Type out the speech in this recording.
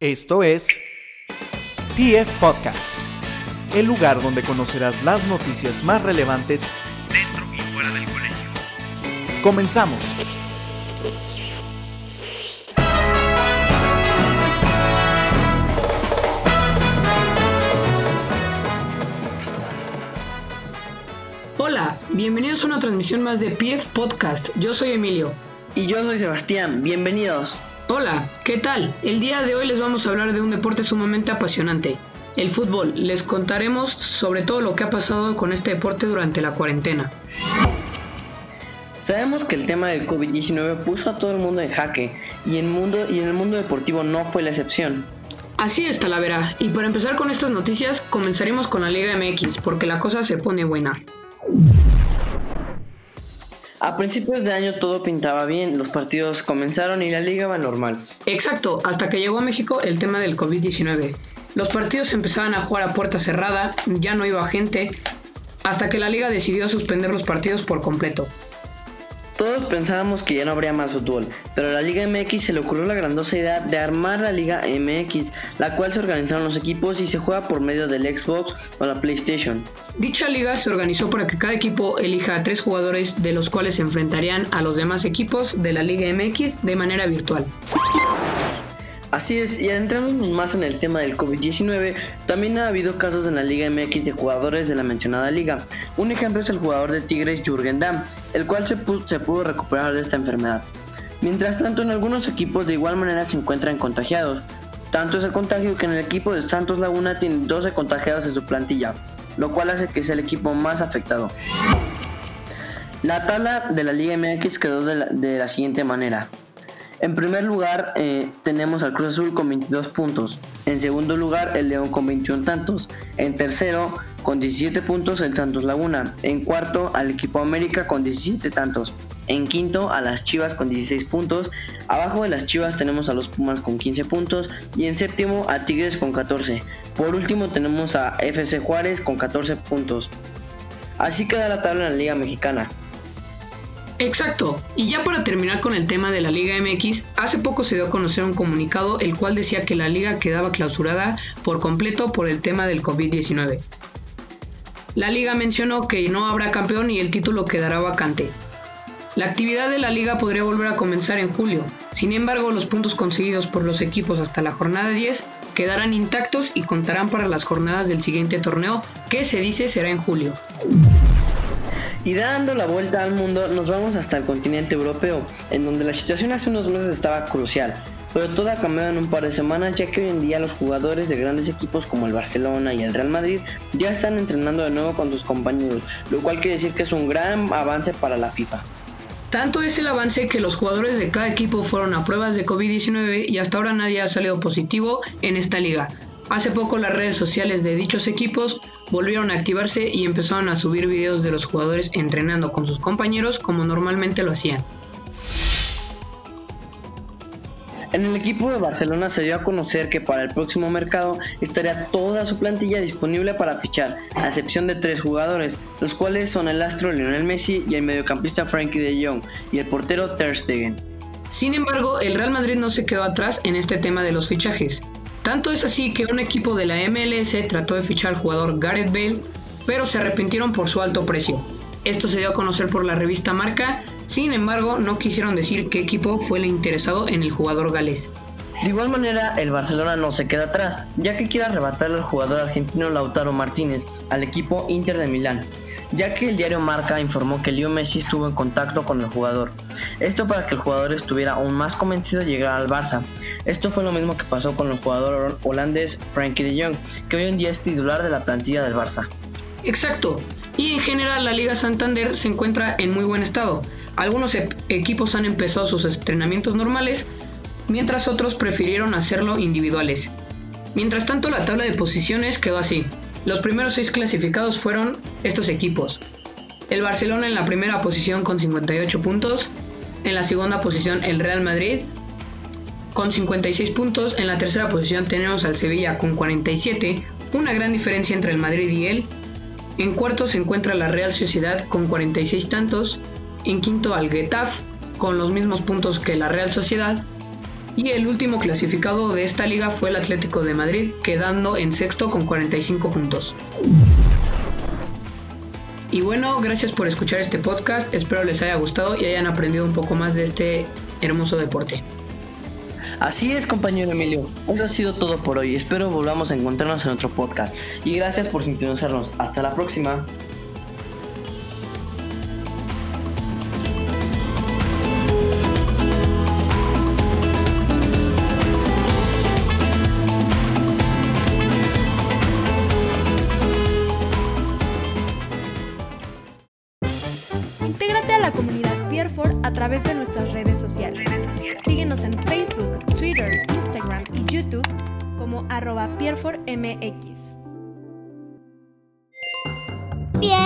Esto es PF Podcast, el lugar donde conocerás las noticias más relevantes dentro y fuera del colegio. Comenzamos. Hola, bienvenidos a una transmisión más de PF Podcast. Yo soy Emilio. Y yo soy Sebastián, bienvenidos. Hola, ¿qué tal? El día de hoy les vamos a hablar de un deporte sumamente apasionante, el fútbol. Les contaremos sobre todo lo que ha pasado con este deporte durante la cuarentena. Sabemos que el tema del COVID-19 puso a todo el mundo en jaque y, en mundo, y en el mundo deportivo no fue la excepción. Así es, Talavera. Y para empezar con estas noticias, comenzaremos con la Liga MX, porque la cosa se pone buena. A principios de año todo pintaba bien, los partidos comenzaron y la liga va normal. Exacto, hasta que llegó a México el tema del COVID-19. Los partidos empezaban a jugar a puerta cerrada, ya no iba gente, hasta que la liga decidió suspender los partidos por completo. Todos pensábamos que ya no habría más fútbol, pero a la Liga MX se le ocurrió la grandiosa idea de armar la Liga MX, la cual se organizaron los equipos y se juega por medio del Xbox o la PlayStation. Dicha liga se organizó para que cada equipo elija a tres jugadores de los cuales se enfrentarían a los demás equipos de la Liga MX de manera virtual. Así es, y adentrándonos más en el tema del COVID-19, también ha habido casos en la Liga MX de jugadores de la mencionada liga. Un ejemplo es el jugador de Tigres Jürgen Damm, el cual se, pudo recuperar de esta enfermedad. Mientras tanto, en algunos equipos de igual manera se encuentran contagiados. Tanto es el contagio que en el equipo de Santos Laguna tiene 12 contagiados en su plantilla, lo cual hace que sea el equipo más afectado. La tabla de la Liga MX quedó de la siguiente manera. En primer lugar eh, tenemos al Cruz Azul con 22 puntos. En segundo lugar el León con 21 tantos. En tercero con 17 puntos el Santos Laguna. En cuarto al equipo América con 17 tantos. En quinto a las Chivas con 16 puntos. Abajo de las Chivas tenemos a los Pumas con 15 puntos. Y en séptimo a Tigres con 14. Por último tenemos a FC Juárez con 14 puntos. Así queda la tabla en la Liga Mexicana. Exacto. Y ya para terminar con el tema de la Liga MX, hace poco se dio a conocer un comunicado el cual decía que la liga quedaba clausurada por completo por el tema del COVID-19. La liga mencionó que no habrá campeón y el título quedará vacante. La actividad de la liga podría volver a comenzar en julio, sin embargo los puntos conseguidos por los equipos hasta la jornada 10 quedarán intactos y contarán para las jornadas del siguiente torneo que se dice será en julio. Y dando la vuelta al mundo, nos vamos hasta el continente europeo, en donde la situación hace unos meses estaba crucial. Pero todo ha cambiado en un par de semanas, ya que hoy en día los jugadores de grandes equipos como el Barcelona y el Real Madrid ya están entrenando de nuevo con sus compañeros, lo cual quiere decir que es un gran avance para la FIFA. Tanto es el avance que los jugadores de cada equipo fueron a pruebas de COVID-19 y hasta ahora nadie ha salido positivo en esta liga. Hace poco las redes sociales de dichos equipos volvieron a activarse y empezaron a subir videos de los jugadores entrenando con sus compañeros como normalmente lo hacían. En el equipo de Barcelona se dio a conocer que para el próximo mercado estaría toda su plantilla disponible para fichar, a excepción de tres jugadores, los cuales son el astro Lionel Messi y el mediocampista Frankie de Jong y el portero Ter Stegen. Sin embargo, el Real Madrid no se quedó atrás en este tema de los fichajes. Tanto es así que un equipo de la MLS trató de fichar al jugador Gareth Bale, pero se arrepintieron por su alto precio. Esto se dio a conocer por la revista Marca, sin embargo no quisieron decir qué equipo fue el interesado en el jugador galés. De igual manera, el Barcelona no se queda atrás, ya que quiere arrebatarle al jugador argentino Lautaro Martínez al equipo Inter de Milán, ya que el diario Marca informó que Leo Messi estuvo en contacto con el jugador. Esto para que el jugador estuviera aún más convencido de llegar al Barça. Esto fue lo mismo que pasó con el jugador holandés Frankie de Jong, que hoy en día es titular de la plantilla del Barça. Exacto. Y en general la Liga Santander se encuentra en muy buen estado. Algunos equipos han empezado sus entrenamientos normales, mientras otros prefirieron hacerlo individuales. Mientras tanto, la tabla de posiciones quedó así. Los primeros seis clasificados fueron estos equipos. El Barcelona en la primera posición con 58 puntos, en la segunda posición el Real Madrid con 56 puntos, en la tercera posición tenemos al Sevilla con 47, una gran diferencia entre el Madrid y él. En cuarto se encuentra la Real Sociedad con 46 tantos, en quinto al Getafe con los mismos puntos que la Real Sociedad y el último clasificado de esta liga fue el Atlético de Madrid, quedando en sexto con 45 puntos. Y bueno, gracias por escuchar este podcast, espero les haya gustado y hayan aprendido un poco más de este hermoso deporte. Así es, compañero Emilio. Eso ha sido todo por hoy. Espero volvamos a encontrarnos en otro podcast. Y gracias por sintonizarnos. Hasta la próxima. La comunidad Pierford a través de nuestras redes sociales. Síguenos en Facebook, Twitter, Instagram y YouTube como arroba PierfordMX. Pie